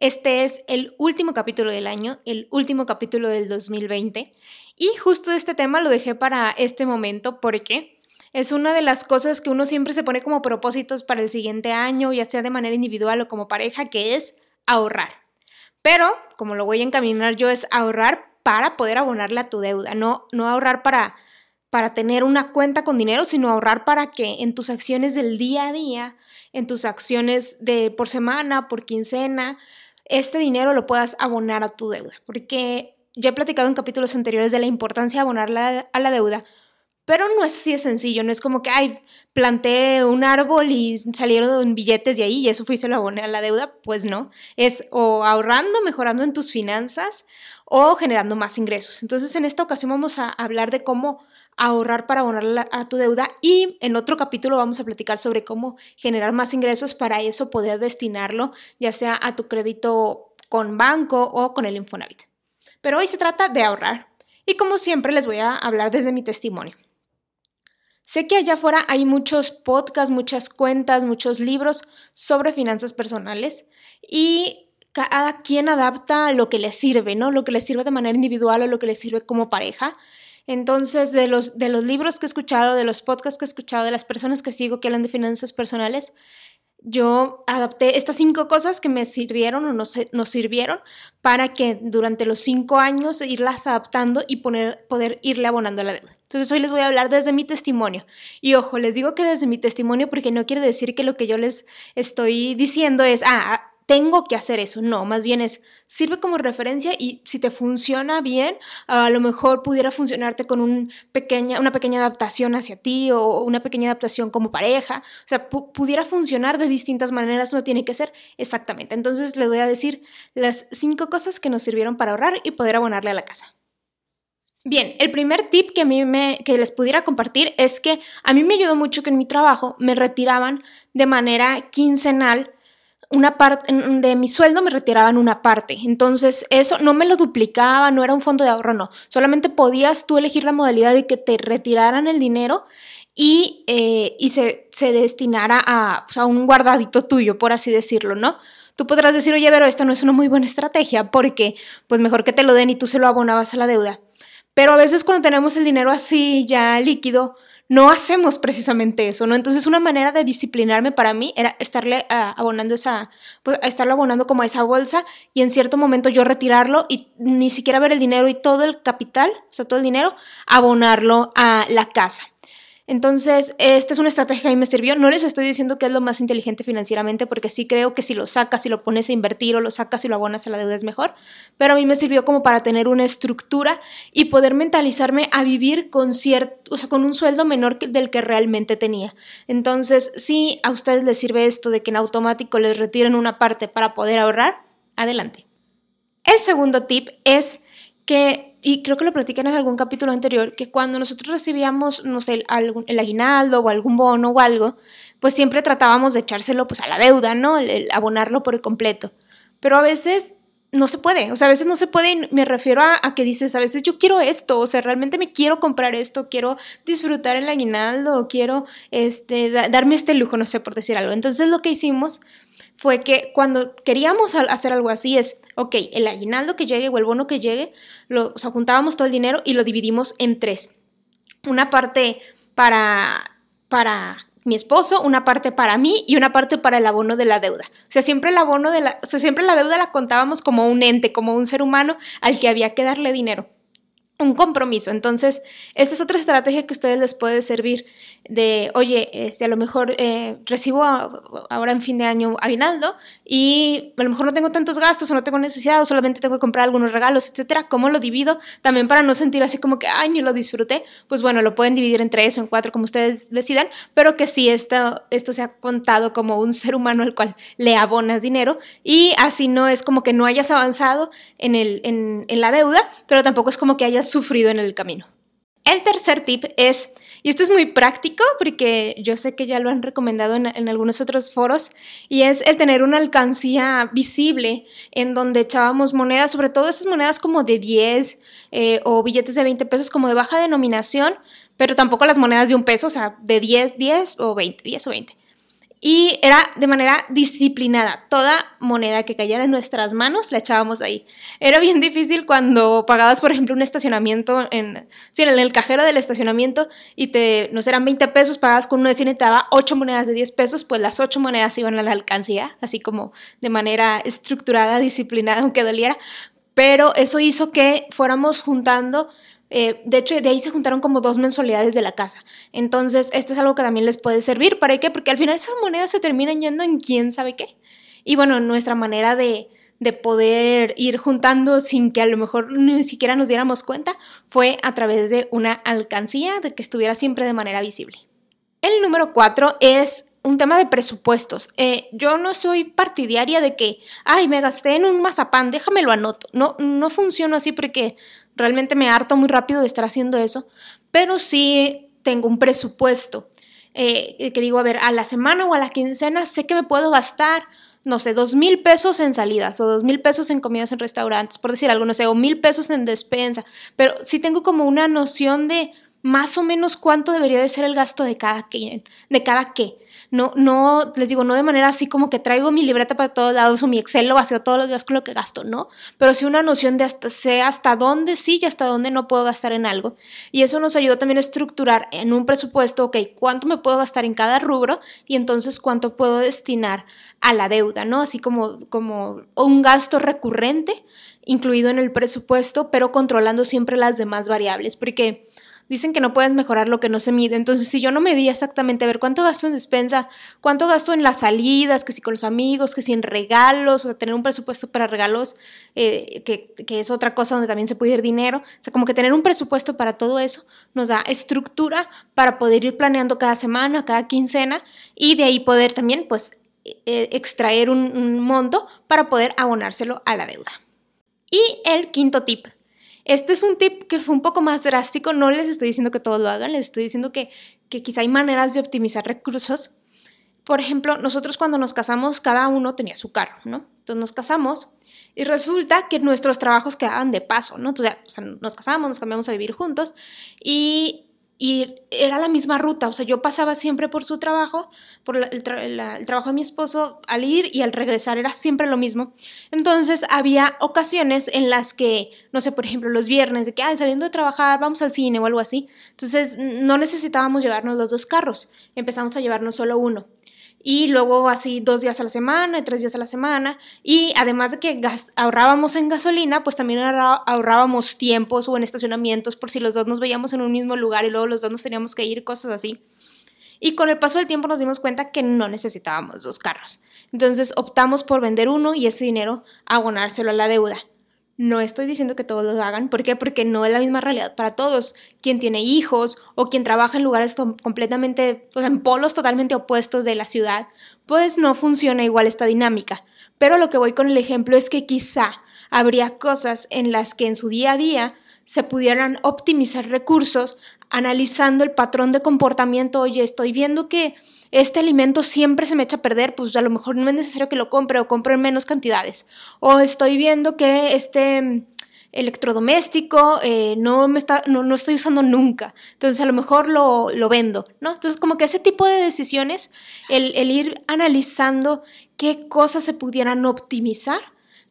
Este es el último capítulo del año, el último capítulo del 2020. Y justo este tema lo dejé para este momento porque es una de las cosas que uno siempre se pone como propósitos para el siguiente año, ya sea de manera individual o como pareja, que es ahorrar. Pero, como lo voy a encaminar yo, es ahorrar para poder abonarle a tu deuda, no, no ahorrar para, para tener una cuenta con dinero, sino ahorrar para que en tus acciones del día a día, en tus acciones de por semana, por quincena, este dinero lo puedas abonar a tu deuda. Porque ya he platicado en capítulos anteriores de la importancia de abonar a la deuda, pero no es así de sencillo, no es como que, ay, planté un árbol y salieron billetes de ahí y eso fui y se lo aboné a la deuda. Pues no, es o ahorrando, mejorando en tus finanzas o generando más ingresos. Entonces, en esta ocasión vamos a hablar de cómo ahorrar para abonar a tu deuda y en otro capítulo vamos a platicar sobre cómo generar más ingresos para eso poder destinarlo ya sea a tu crédito con banco o con el Infonavit. Pero hoy se trata de ahorrar y como siempre les voy a hablar desde mi testimonio. Sé que allá afuera hay muchos podcasts, muchas cuentas, muchos libros sobre finanzas personales y cada quien adapta lo que le sirve, ¿no? Lo que le sirve de manera individual o lo que le sirve como pareja. Entonces, de los, de los libros que he escuchado, de los podcasts que he escuchado, de las personas que sigo que hablan de finanzas personales, yo adapté estas cinco cosas que me sirvieron o nos, sirvieron para que durante los cinco años irlas adaptando y poner, poder irle abonando a la deuda. Entonces hoy les voy a hablar desde mi testimonio. Y ojo, les digo que desde mi testimonio porque no quiere decir que lo que yo les estoy diciendo es, ah, tengo que hacer eso. No, más bien es, sirve como referencia y si te funciona bien, a lo mejor pudiera funcionarte con pequeña, una pequeña adaptación hacia ti o una pequeña adaptación como pareja. O sea, pudiera funcionar de distintas maneras, no tiene que ser exactamente. Entonces les voy a decir las cinco cosas que nos sirvieron para ahorrar y poder abonarle a la casa. Bien, el primer tip que a mí me, que les pudiera compartir es que a mí me ayudó mucho que en mi trabajo me retiraban de manera quincenal una parte de mi sueldo me retiraban una parte. Entonces, eso no me lo duplicaba, no era un fondo de ahorro, no. Solamente podías tú elegir la modalidad de que te retiraran el dinero y, eh, y se, se, destinara a, pues, a, un guardadito tuyo, por así decirlo, ¿no? Tú podrás decir, oye, pero esta no es una muy buena estrategia porque, pues mejor que te lo den y tú se lo abonabas a la deuda. Pero a veces cuando tenemos el dinero así ya líquido, no hacemos precisamente eso, ¿no? Entonces una manera de disciplinarme para mí era estarle ah, abonando esa, pues estarlo abonando como a esa bolsa y en cierto momento yo retirarlo y ni siquiera ver el dinero y todo el capital, o sea, todo el dinero, abonarlo a la casa. Entonces, esta es una estrategia que me sirvió. No les estoy diciendo que es lo más inteligente financieramente, porque sí creo que si lo sacas y lo pones a invertir o lo sacas y lo abonas a la deuda es mejor, pero a mí me sirvió como para tener una estructura y poder mentalizarme a vivir con cierto, o sea, con un sueldo menor del que realmente tenía. Entonces, si a ustedes les sirve esto de que en automático les retiren una parte para poder ahorrar, adelante. El segundo tip es que y creo que lo platican en algún capítulo anterior, que cuando nosotros recibíamos, no sé, el, aguinaldo o algún bono o algo, pues siempre tratábamos de echárselo pues a la deuda, ¿no? El, abonarlo por el completo. Pero a veces no se puede, o sea, a veces no se puede me refiero a, a, que dices, a veces yo quiero esto, o sea, realmente me quiero comprar esto, quiero disfrutar el aguinaldo, quiero este, darme este lujo, no sé, por decir algo. Entonces lo que hicimos fue que cuando queríamos hacer algo así es, ok, el aguinaldo que llegue o el bono que llegue, lo, o sea, juntábamos todo el dinero y lo dividimos en tres. Una parte para, para mi esposo, una parte para mí y una parte para el abono de la deuda. O sea, siempre el abono de la, o sea, siempre la deuda la contábamos como un ente, como un ser humano al que había que darle dinero un compromiso. Entonces, esta es otra estrategia que a ustedes les puede servir de, oye, este, a lo mejor eh, recibo ahora en fin de año aguinaldo y a lo mejor no tengo tantos gastos o no tengo necesidad o solamente tengo que comprar algunos regalos, etcétera. ¿Cómo lo divido? También para no sentir así como que, ay, ni lo disfruté. Pues bueno, lo pueden dividir en tres o en cuatro, como ustedes decidan, pero que sí esto, esto sea contado como un ser humano al cual le abonas dinero y así no es como que no hayas avanzado en, el, en la deuda, pero tampoco es como que hayas sufrido en el camino. El tercer tip es, y esto es muy práctico porque yo sé que ya lo han recomendado en, algunos otros foros, y es el tener una alcancía visible en donde echábamos monedas, sobre todo esas monedas como de 10 eh, o billetes de 20 pesos como de baja denominación, pero tampoco las monedas de un peso, o sea, de 10, 10 o 20, 10 o 20. Y era de manera disciplinada. Toda moneda que cayera en nuestras manos la echábamos ahí. Era bien difícil cuando pagabas, por ejemplo, un estacionamiento en, sí, en el cajero del estacionamiento y te, no eran 20 pesos, pagabas con una de 100 y te daba 8 monedas de 10 pesos, pues las 8 monedas iban a la alcancía, así como de manera estructurada, disciplinada, aunque doliera. Pero eso hizo que fuéramos juntando eh, de hecho, de ahí se juntaron como dos mensualidades de la casa. Entonces, esto es algo que también les puede servir. ¿Para qué? Porque al final esas monedas se terminan yendo en quién sabe qué. Y bueno, nuestra manera de, de poder ir juntando sin que a lo mejor ni siquiera nos diéramos cuenta fue a través de una alcancía de que estuviera siempre de manera visible. El número cuatro es un tema de presupuestos. Eh, yo no soy partidaria de que, ay, me gasté en un mazapán, déjame lo anoto. No, no funciona así porque Realmente me harto muy rápido de estar haciendo eso, pero sí tengo un presupuesto. Eh, que digo, a ver, a la semana o a la quincena sé que me puedo gastar, no sé, dos mil pesos en salidas o dos mil pesos en comidas en restaurantes, por decir algo, no sé, o mil pesos en despensa, pero sí tengo como una noción de más o menos cuánto debería de ser el gasto de cada qué, de cada qué no, no, les digo, no de manera así como que traigo mi libreta para todos lados o mi Excel lo vacío todos los días con lo que gasto, no, pero sí una noción de hasta, sé hasta dónde sí y hasta dónde no puedo gastar en algo. Y eso nos ayudó también a estructurar en un presupuesto, ok, cuánto me puedo gastar en cada rubro y entonces cuánto puedo destinar a la deuda, ¿no? Así como, como un gasto recurrente incluido en el presupuesto, pero controlando siempre las demás variables, porque dicen que no puedes mejorar lo que no se mide. Entonces, si yo no medía exactamente, a ver, ¿cuánto gasto en despensa? ¿Cuánto gasto en las salidas? Que si con los amigos, que si en regalos, o sea, tener un presupuesto para regalos, eh, que, es otra cosa donde también se puede ir dinero. O sea, como que tener un presupuesto para todo eso nos da estructura para poder ir planeando cada semana, cada quincena, y de ahí poder también, pues, e, extraer un, un monto para poder abonárselo a la deuda. Y el quinto tip, este es un tip que fue un poco más drástico, no les estoy diciendo que todos lo hagan, les estoy diciendo que, que quizá hay maneras de optimizar recursos. Por ejemplo, nosotros cuando nos casamos, cada uno tenía su carro, ¿no? Entonces nos casamos y resulta que nuestros trabajos quedaban de paso, ¿no? Entonces, nos casamos, nos cambiamos a vivir juntos y y era la misma ruta, o sea, yo pasaba siempre por su trabajo, por el, trabajo de mi esposo, al ir y al regresar era siempre lo mismo. Entonces había ocasiones en las que, no sé, por ejemplo, los viernes, de que, ay, saliendo de trabajar, vamos al cine o algo así. Entonces no necesitábamos llevarnos los dos carros, empezamos a llevarnos solo uno y luego así dos días a la semana y tres días a la semana. Y además de que ahorrábamos en gasolina, pues también ahorrábamos tiempos o en estacionamientos por si los dos nos veíamos en un mismo lugar y luego los dos nos teníamos que ir, cosas así. Y con el paso del tiempo nos dimos cuenta que no necesitábamos dos carros. Entonces optamos por vender uno y ese dinero abonárselo a la deuda. No estoy diciendo que todos lo hagan. ¿Por qué? Porque no es la misma realidad para todos. Quien tiene hijos o quien trabaja en lugares completamente, o sea, en polos totalmente opuestos de la ciudad, pues no funciona igual esta dinámica. Pero lo que voy con el ejemplo es que quizá habría cosas en las que en su día a día se pudieran optimizar recursos analizando el patrón de comportamiento. Oye, estoy viendo que este alimento siempre se me echa a perder, pues a lo mejor no es necesario que lo compre o compre en menos cantidades. O estoy viendo que este electrodoméstico eh, no, me está, no, estoy usando nunca, entonces a lo mejor lo, vendo, ¿no? Entonces como que ese tipo de decisiones, el, el ir analizando qué cosas se pudieran optimizar,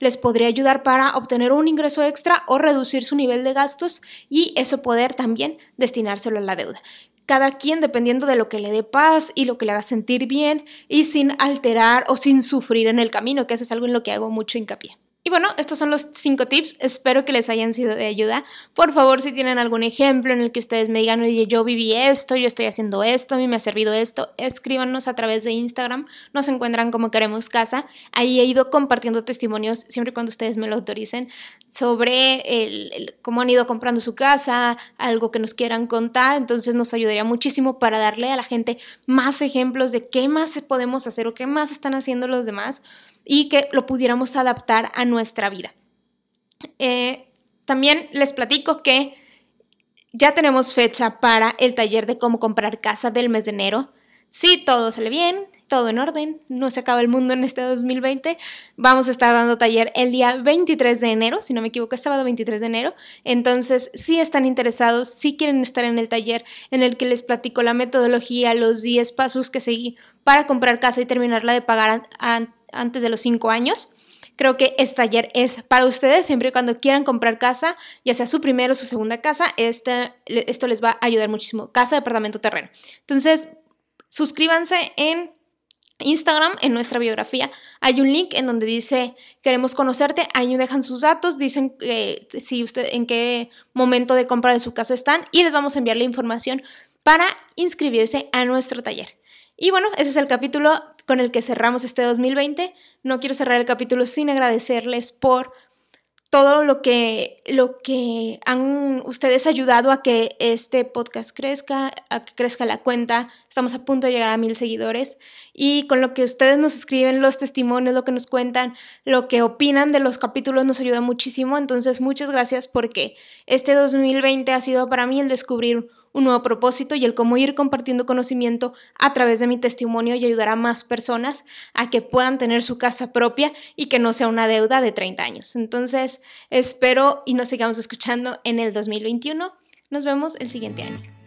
les podría ayudar para obtener un ingreso extra o reducir su nivel de gastos y eso poder también destinárselo a la deuda cada quien dependiendo de lo que le dé paz y lo que le haga sentir bien y sin alterar o sin sufrir en el camino, que eso es algo en lo que hago mucho hincapié. Y bueno, estos son los cinco tips. Espero que les hayan sido de ayuda. Por favor, si tienen algún ejemplo en el que ustedes me digan, oye, yo viví esto, yo estoy haciendo esto, a mí me ha servido esto, escríbanos a través de Instagram. Nos encuentran como Queremos Casa. Ahí he ido compartiendo testimonios, siempre cuando ustedes me lo autoricen, sobre el, cómo han ido comprando su casa, algo que nos quieran contar. Entonces nos ayudaría muchísimo para darle a la gente más ejemplos de qué más podemos hacer o qué más están haciendo los demás y que lo pudiéramos adaptar a nuestra vida. Eh, también les platico que ya tenemos fecha para el taller de cómo comprar casa del mes de enero. Si todo sale bien, todo en orden, no se acaba el mundo en este 2020. Vamos a estar dando taller el día 23 de enero, si no me equivoco, es sábado 23 de enero. Entonces, si están interesados, si quieren estar en el taller en el que les platico la metodología, los 10 pasos que seguí para comprar casa y terminarla de pagar antes de los 5 años. Creo que este taller es para ustedes, siempre y cuando quieran comprar casa, ya sea su primera o su segunda casa, este, esto les va a ayudar muchísimo. Casa, departamento, terreno. Entonces, suscríbanse en Instagram, en nuestra biografía, hay un link en donde dice queremos conocerte, ahí dejan sus datos, dicen si usted en qué momento de compra de su casa están y les vamos a enviar la información para inscribirse a nuestro taller. Y bueno, ese es el capítulo con el que cerramos este 2020. No quiero cerrar el capítulo sin agradecerles por todo lo que, lo que han ustedes ayudado a que este podcast crezca, a que crezca la cuenta. Estamos a punto de llegar a mil seguidores y con lo que ustedes nos escriben, los testimonios, lo que nos cuentan, lo que opinan de los capítulos nos ayuda muchísimo. Entonces, muchas gracias porque este 2020 ha sido para mí el descubrir un nuevo propósito y el cómo ir compartiendo conocimiento a través de mi testimonio y ayudar a más personas a que puedan tener su casa propia y que no sea una deuda de 30 años. Entonces, espero y nos sigamos escuchando en el 2021. Nos vemos el siguiente año.